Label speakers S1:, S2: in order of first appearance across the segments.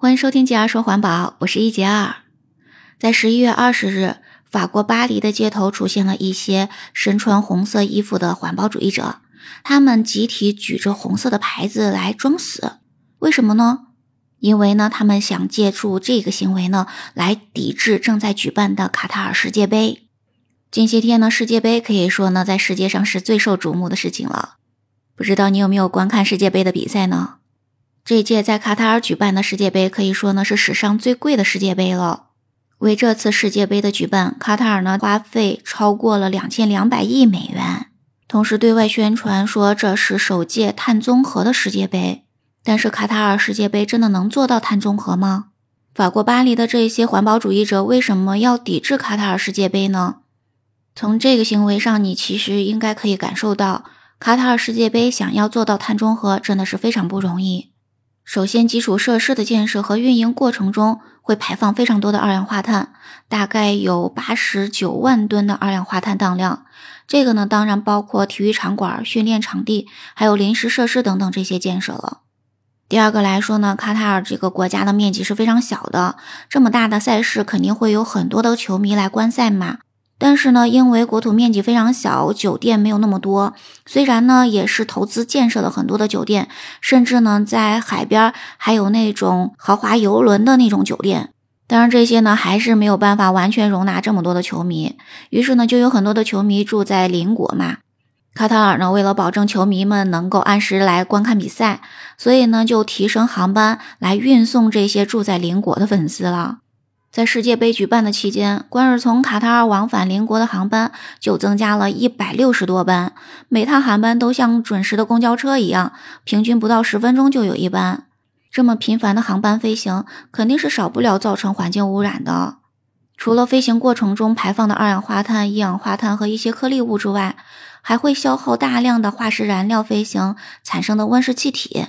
S1: 欢迎收听杰儿说环保，我是一杰儿。在十一月二十日，法国巴黎的街头出现了一些身穿红色衣服的环保主义者，他们集体举着红色的牌子来装死。为什么呢？因为呢，他们想借助这个行为呢，来抵制正在举办的卡塔尔世界杯。近些天呢，世界杯可以说呢，在世界上是最受瞩目的事情了。不知道你有没有观看世界杯的比赛呢？这届在卡塔尔举办的世界杯可以说呢是史上最贵的世界杯了。为这次世界杯的举办，卡塔尔呢花费超过了两千两百亿美元，同时对外宣传说这是首届碳中和的世界杯。但是卡塔尔世界杯真的能做到碳中和吗？法国巴黎的这些环保主义者为什么要抵制卡塔尔世界杯呢？从这个行为上，你其实应该可以感受到，卡塔尔世界杯想要做到碳中和真的是非常不容易。首先，基础设施的建设和运营过程中会排放非常多的二氧化碳，大概有八十九万吨的二氧化碳当量。这个呢，当然包括体育场馆、训练场地，还有临时设施等等这些建设了。第二个来说呢，卡塔尔这个国家的面积是非常小的，这么大的赛事肯定会有很多的球迷来观赛嘛。但是呢，因为国土面积非常小，酒店没有那么多。虽然呢，也是投资建设了很多的酒店，甚至呢，在海边还有那种豪华游轮的那种酒店。当然，这些呢还是没有办法完全容纳这么多的球迷。于是呢，就有很多的球迷住在邻国嘛。卡塔尔呢，为了保证球迷们能够按时来观看比赛，所以呢，就提升航班来运送这些住在邻国的粉丝了。在世界杯举办的期间，光是从卡塔尔往返邻国的航班就增加了一百六十多班，每趟航班都像准时的公交车一样，平均不到十分钟就有一班。这么频繁的航班飞行，肯定是少不了造成环境污染的。除了飞行过程中排放的二氧化碳、一氧化碳和一些颗粒物之外，还会消耗大量的化石燃料飞行产生的温室气体。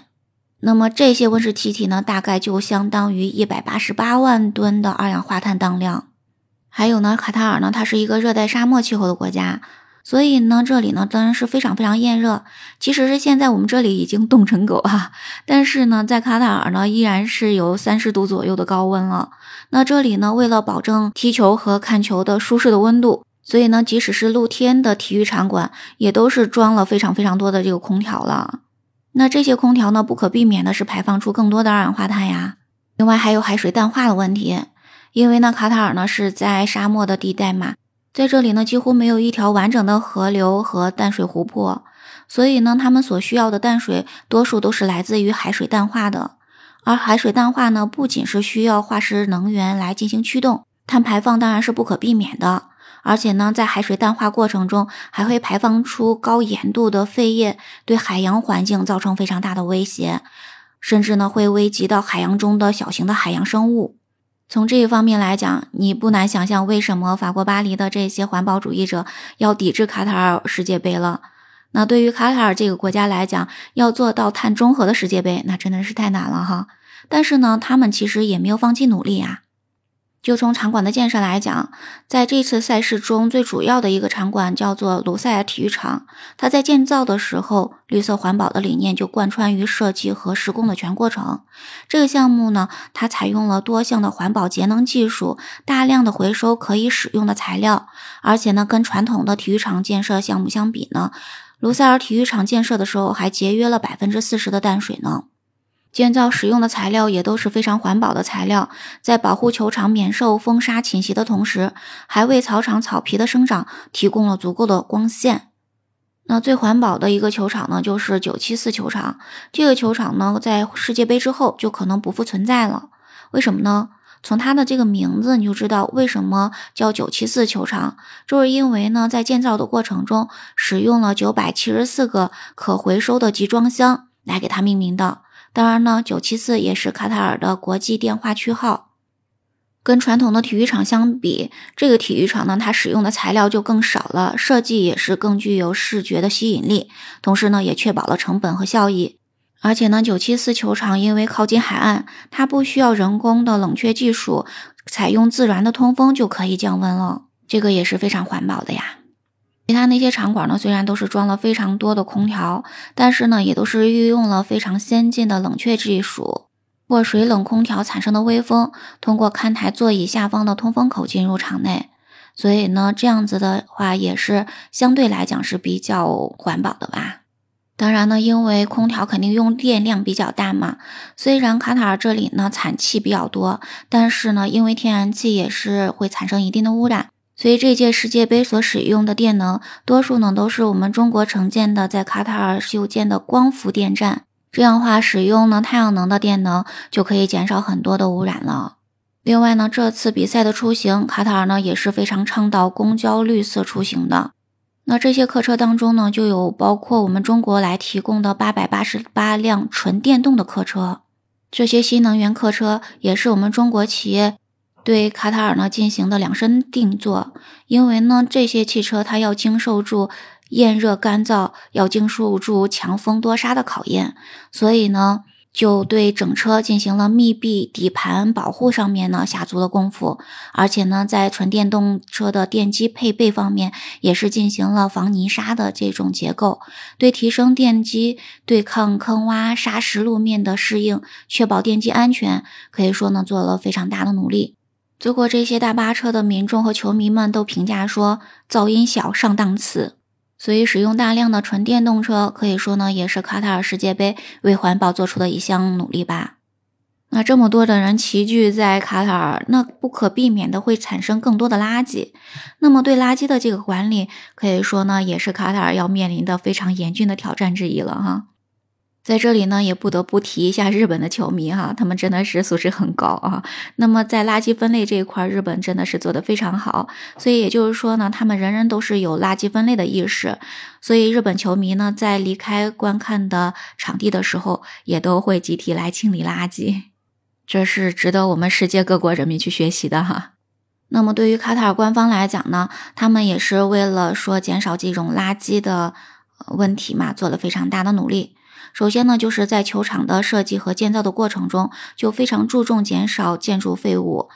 S1: 那么这些温室气体呢，大概就相当于一百八十八万吨的二氧化碳当量。还有呢，卡塔尔呢，它是一个热带沙漠气候的国家，所以呢，这里呢当然是非常非常炎热。即使是现在我们这里已经冻成狗啊，但是呢，在卡塔尔呢，依然是有三十度左右的高温了。那这里呢，为了保证踢球和看球的舒适的温度，所以呢，即使是露天的体育场馆，也都是装了非常非常多的这个空调了。那这些空调呢，不可避免的是排放出更多的二氧化碳呀。另外还有海水淡化的问题，因为呢，卡塔尔呢是在沙漠的地带嘛，在这里呢几乎没有一条完整的河流和淡水湖泊，所以呢，他们所需要的淡水多数都是来自于海水淡化的。而海水淡化呢，不仅是需要化石能源来进行驱动，碳排放当然是不可避免的。而且呢，在海水淡化过程中，还会排放出高盐度的废液，对海洋环境造成非常大的威胁，甚至呢会危及到海洋中的小型的海洋生物。从这一方面来讲，你不难想象为什么法国巴黎的这些环保主义者要抵制卡塔尔世界杯了。那对于卡塔尔这个国家来讲，要做到碳中和的世界杯，那真的是太难了哈。但是呢，他们其实也没有放弃努力呀。就从场馆的建设来讲，在这次赛事中最主要的一个场馆叫做卢塞尔体育场。它在建造的时候，绿色环保的理念就贯穿于设计和施工的全过程。这个项目呢，它采用了多项的环保节能技术，大量的回收可以使用的材料，而且呢，跟传统的体育场建设项目相比呢，卢塞尔体育场建设的时候还节约了百分之四十的淡水呢。建造使用的材料也都是非常环保的材料，在保护球场免受风沙侵袭的同时，还为草场草皮的生长提供了足够的光线。那最环保的一个球场呢，就是九七四球场。这个球场呢，在世界杯之后就可能不复存在了。为什么呢？从它的这个名字你就知道为什么叫九七四球场，就是因为呢，在建造的过程中使用了九百七十四个可回收的集装箱来给它命名的。当然呢，九七四也是卡塔尔的国际电话区号。跟传统的体育场相比，这个体育场呢，它使用的材料就更少了，设计也是更具有视觉的吸引力，同时呢，也确保了成本和效益。而且呢，九七四球场因为靠近海岸，它不需要人工的冷却技术，采用自然的通风就可以降温了，这个也是非常环保的呀。其他那些场馆呢，虽然都是装了非常多的空调，但是呢，也都是运用了非常先进的冷却技术。通过水冷空调产生的微风，通过看台座椅下方的通风口进入场内。所以呢，这样子的话也是相对来讲是比较环保的吧。当然呢，因为空调肯定用电量比较大嘛。虽然卡塔尔这里呢产气比较多，但是呢，因为天然气也是会产生一定的污染，所以这届世界杯所使用的电能，多数呢都是我们中国承建的在卡塔尔修建的光伏电站。这样的话，使用呢太阳能的电能就可以减少很多的污染了。另外呢，这次比赛的出行，卡塔尔呢也是非常倡导公交绿色出行的。那这些客车当中呢，就有包括我们中国来提供的八百八十八辆纯电动的客车。这些新能源客车也是我们中国企业对卡塔尔呢进行的量身定做，因为呢这些汽车它要经受住炎热干燥，要经受住强风多沙的考验，所以呢。就对整车进行了密闭底盘保护上面呢下足了功夫，而且呢，在纯电动车的电机配备方面也是进行了防泥沙的这种结构，对提升电机对抗坑洼沙石路面的适应，确保电机安全，可以说呢做了非常大的努力。坐过这些大巴车的民众和球迷们都评价说，噪音小，上档次。所以，使用大量的纯电动车，可以说呢，也是卡塔尔世界杯为环保做出的一项努力吧。那这么多的人齐聚在卡塔尔，那不可避免的会产生更多的垃圾。那么，对垃圾的这个管理，可以说呢，也是卡塔尔要面临的非常严峻的挑战之一了哈。在这里呢，也不得不提一下日本的球迷哈，他们真的是素质很高啊。那么在垃圾分类这一块，日本真的是做得非常好。所以也就是说呢，他们人人都是有垃圾分类的意识。所以日本球迷呢，在离开观看的场地的时候，也都会集体来清理垃圾，这是值得我们世界各国人民去学习的哈。那么对于卡塔尔官方来讲呢，他们也是为了说减少这种垃圾的问题嘛，做了非常大的努力。首先呢，就是在球场的设计和建造的过程中，就非常注重减少建筑废物，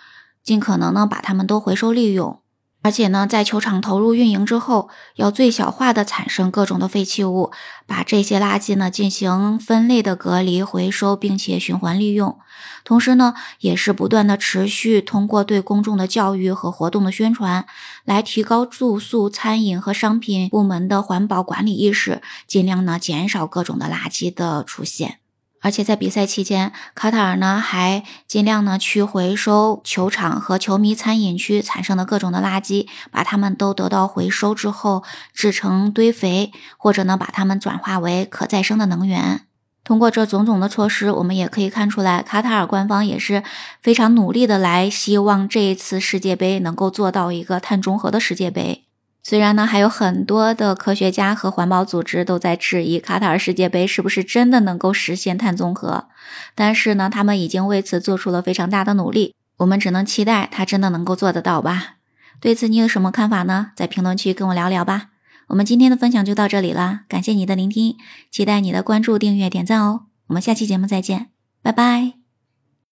S1: 尽可能呢把它们都回收利用。而且呢，在球场投入运营之后，要最小化的产生各种的废弃物，把这些垃圾呢进行分类的隔离、回收，并且循环利用。同时呢，也是不断的持续通过对公众的教育和活动的宣传，来提高住宿、餐饮和商品部门的环保管理意识，尽量呢减少各种的垃圾的出现。而且在比赛期间，卡塔尔呢还尽量呢去回收球场和球迷餐饮区产生的各种的垃圾，把它们都得到回收之后制成堆肥，或者呢把它们转化为可再生的能源。通过这种种的措施，我们也可以看出来，卡塔尔官方也是非常努力的来希望这一次世界杯能够做到一个碳中和的世界杯。虽然呢，还有很多的科学家和环保组织都在质疑卡塔尔世界杯是不是真的能够实现碳中和，但是呢，他们已经为此做出了非常大的努力。我们只能期待他真的能够做得到吧。对此你有什么看法呢？在评论区跟我聊聊吧。我们今天的分享就到这里了，感谢你的聆听，期待你的关注、订阅、点赞哦。我们下期节目再见，拜拜。